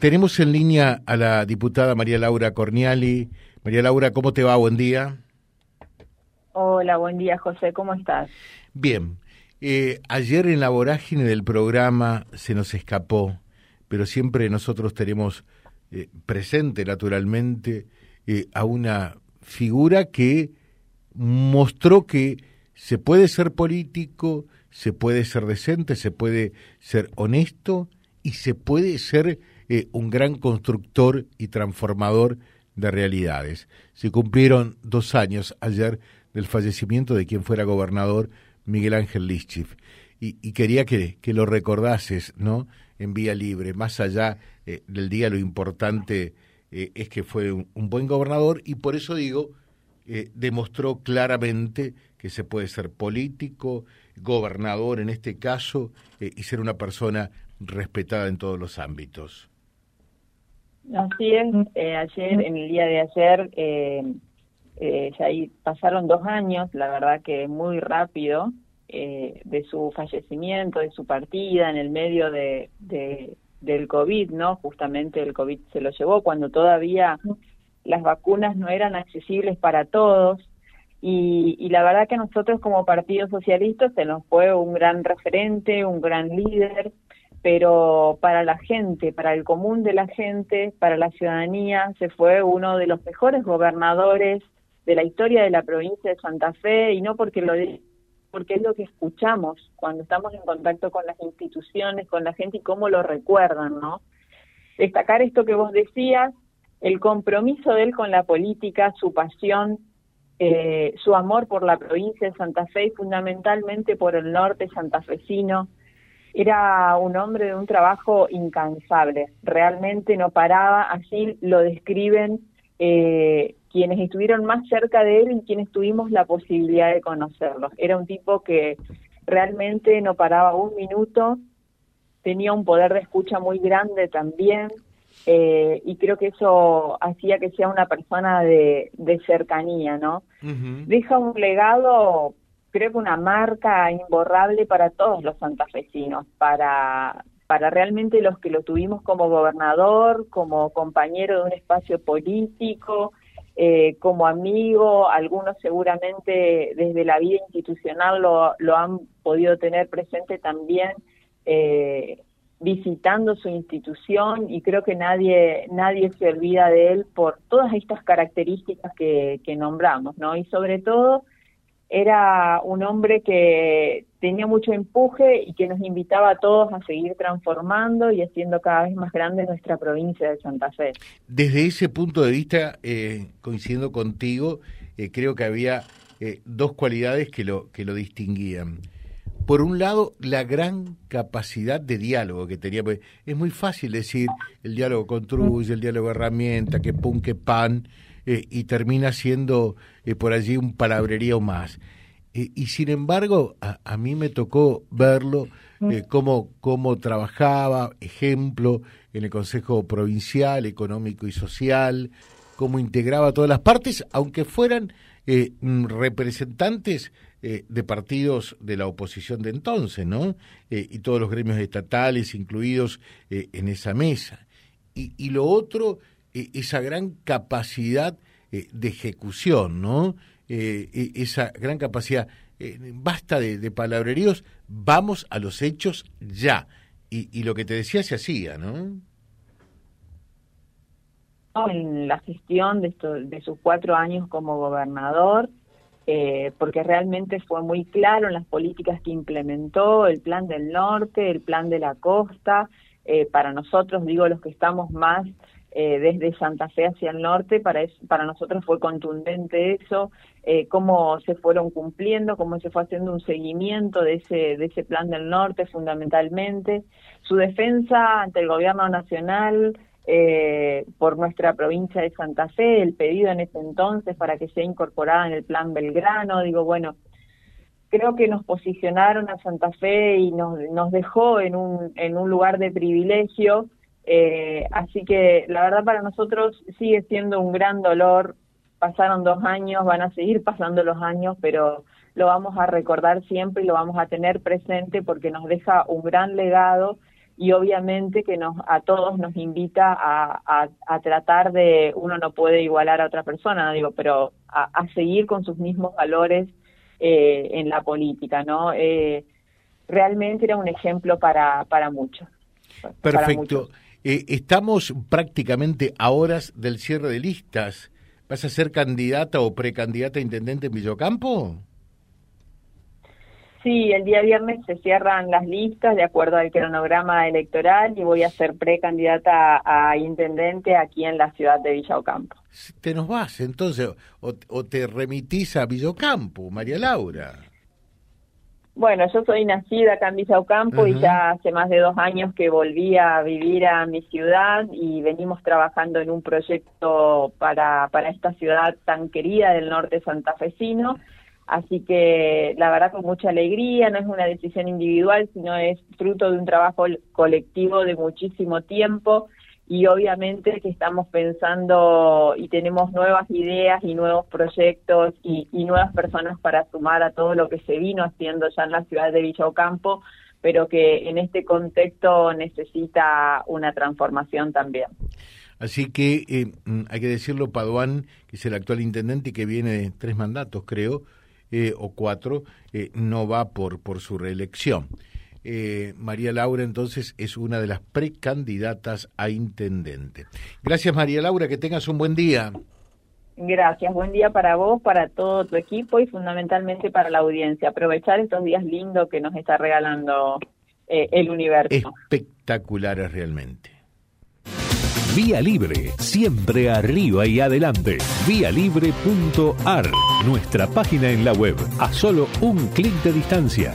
tenemos en línea a la diputada María Laura Corniali. María Laura, ¿cómo te va? Buen día. Hola, buen día, José. ¿Cómo estás? Bien. Eh, ayer en la vorágine del programa se nos escapó, pero siempre nosotros tenemos eh, presente, naturalmente, eh, a una figura que mostró que se puede ser político, se puede ser decente, se puede ser honesto y se puede ser eh, un gran constructor y transformador de realidades. Se cumplieron dos años ayer del fallecimiento de quien fuera gobernador, Miguel Ángel Lischif. Y, quería que, lo recordases, ¿no? En vía libre. Más allá eh, del día, lo importante eh, es que fue un, buen gobernador y por eso digo, demostró claramente que se puede ser político, gobernador en este caso, y ser una persona respetada en todos los ámbitos. Así es, eh, ayer, en el día de ayer, eh, eh, ya ahí pasaron dos años, la verdad que muy rápido, eh, de su fallecimiento, de su partida en el medio de, de, del COVID, ¿no? Justamente el COVID se lo llevó cuando todavía las vacunas no eran accesibles para todos. Y, y la verdad que nosotros como Partido Socialista se nos fue un gran referente, un gran líder, pero para la gente, para el común de la gente, para la ciudadanía, se fue uno de los mejores gobernadores de la historia de la provincia de Santa Fe y no porque lo porque es lo que escuchamos cuando estamos en contacto con las instituciones, con la gente y cómo lo recuerdan, ¿no? Destacar esto que vos decías, el compromiso de él con la política, su pasión, eh, su amor por la provincia de Santa Fe y fundamentalmente por el norte santafesino, era un hombre de un trabajo incansable, realmente no paraba, así lo describen eh, quienes estuvieron más cerca de él y quienes tuvimos la posibilidad de conocerlo. Era un tipo que realmente no paraba un minuto, tenía un poder de escucha muy grande también, eh, y creo que eso hacía que sea una persona de, cercanía, ¿no? Deja un legado creo que una marca imborrable para todos los santafesinos, para, para realmente los que lo tuvimos como gobernador, como compañero de un espacio político, eh, como amigo, algunos seguramente desde la vida institucional lo, lo han podido tener presente también eh, visitando su institución y creo que nadie nadie se olvida de él por todas estas características que, que nombramos, ¿no? Y sobre todo era un hombre que tenía mucho empuje y que nos invitaba a todos a seguir transformando y haciendo cada vez más grande nuestra provincia de Santa Fe. Desde ese punto de vista, eh, coincidiendo contigo, eh, creo que había eh, dos cualidades que lo, que lo distinguían. Por un lado, la gran capacidad de diálogo que tenía. Es muy fácil decir el diálogo construye, el diálogo herramienta, que pum, que pan eh, y termina siendo eh, por allí un palabrerío más. Eh, y sin embargo, a, mí me tocó verlo, cómo, cómo trabajaba, ejemplo, en el Consejo Provincial, Económico y Social, cómo integraba todas las partes, aunque fueran mm, representantes de partidos de la oposición de entonces, ¿no? y todos los gremios estatales incluidos en esa mesa. Y, y lo otro esa gran capacidad eh, de ejecución, ¿no? Eh, e, esa gran capacidad. Eh, basta de, palabreríos, vamos a los hechos ya. Y, lo que te decía se hacía, ¿no? En la gestión de, de sus cuatro años como gobernador, porque realmente fue muy claro en las políticas que implementó, el plan del norte, el plan de la costa, para nosotros, digo, los que estamos más eh, desde Santa Fe hacia el norte, para, para nosotros fue contundente eso, eh, cómo se fueron cumpliendo, cómo se fue haciendo un seguimiento de ese, de ese plan del norte fundamentalmente, su defensa ante el gobierno nacional eh, por nuestra provincia de Santa Fe, el pedido en ese entonces para que sea incorporada en el plan Belgrano, digo, bueno, creo que nos posicionaron a Santa Fe y nos, nos dejó en un, en un lugar de privilegio eh, así que la verdad para nosotros sigue siendo un gran dolor. Pasaron dos años, van a seguir pasando los años, pero lo vamos a recordar siempre y lo vamos a tener presente porque nos deja un gran legado y obviamente que nos a todos nos invita a, a, tratar de, uno no puede igualar a otra persona, digo, pero a, seguir con sus mismos valores eh, en la política, ¿no? Eh, realmente era un ejemplo para, para muchos. Perfecto. Eh, estamos prácticamente a horas del cierre de listas. ¿Vas a ser candidata o precandidata a intendente en Villocampo? Sí, el día viernes se cierran las listas de acuerdo al cronograma electoral y voy a ser precandidata a, intendente aquí en la ciudad de Villocampo. Te nos vas entonces o, te remitís a Villocampo, María Laura. Bueno, yo soy nacida acá en Villocampo y ya hace más de dos años que volví a vivir a mi ciudad y venimos trabajando en un proyecto para, para esta ciudad tan querida del norte santafesino. Así que la verdad con mucha alegría, no es una decisión individual, sino es fruto de un trabajo colectivo de muchísimo tiempo y obviamente que estamos pensando y tenemos nuevas ideas y nuevos proyectos y, nuevas personas para sumar a todo lo que se vino haciendo ya en la ciudad de Villa Ocampo, pero que en este contexto necesita una transformación también. Así que eh, mm, hay que decirlo, Paduán, que es el actual intendente y que viene de tres mandatos, creo, eh, o cuatro, eh, no va por, por su reelección. Eh, María Laura entonces es una de las precandidatas a intendente. Gracias María Laura, que tengas un buen día. Gracias, buen día para vos, para todo tu equipo y fundamentalmente para la audiencia. Aprovechar estos días lindos que nos está regalando el universo. Espectaculares realmente. Vía Libre, siempre arriba y adelante. Vialibre.ar, nuestra página en la web, a solo un clic de distancia.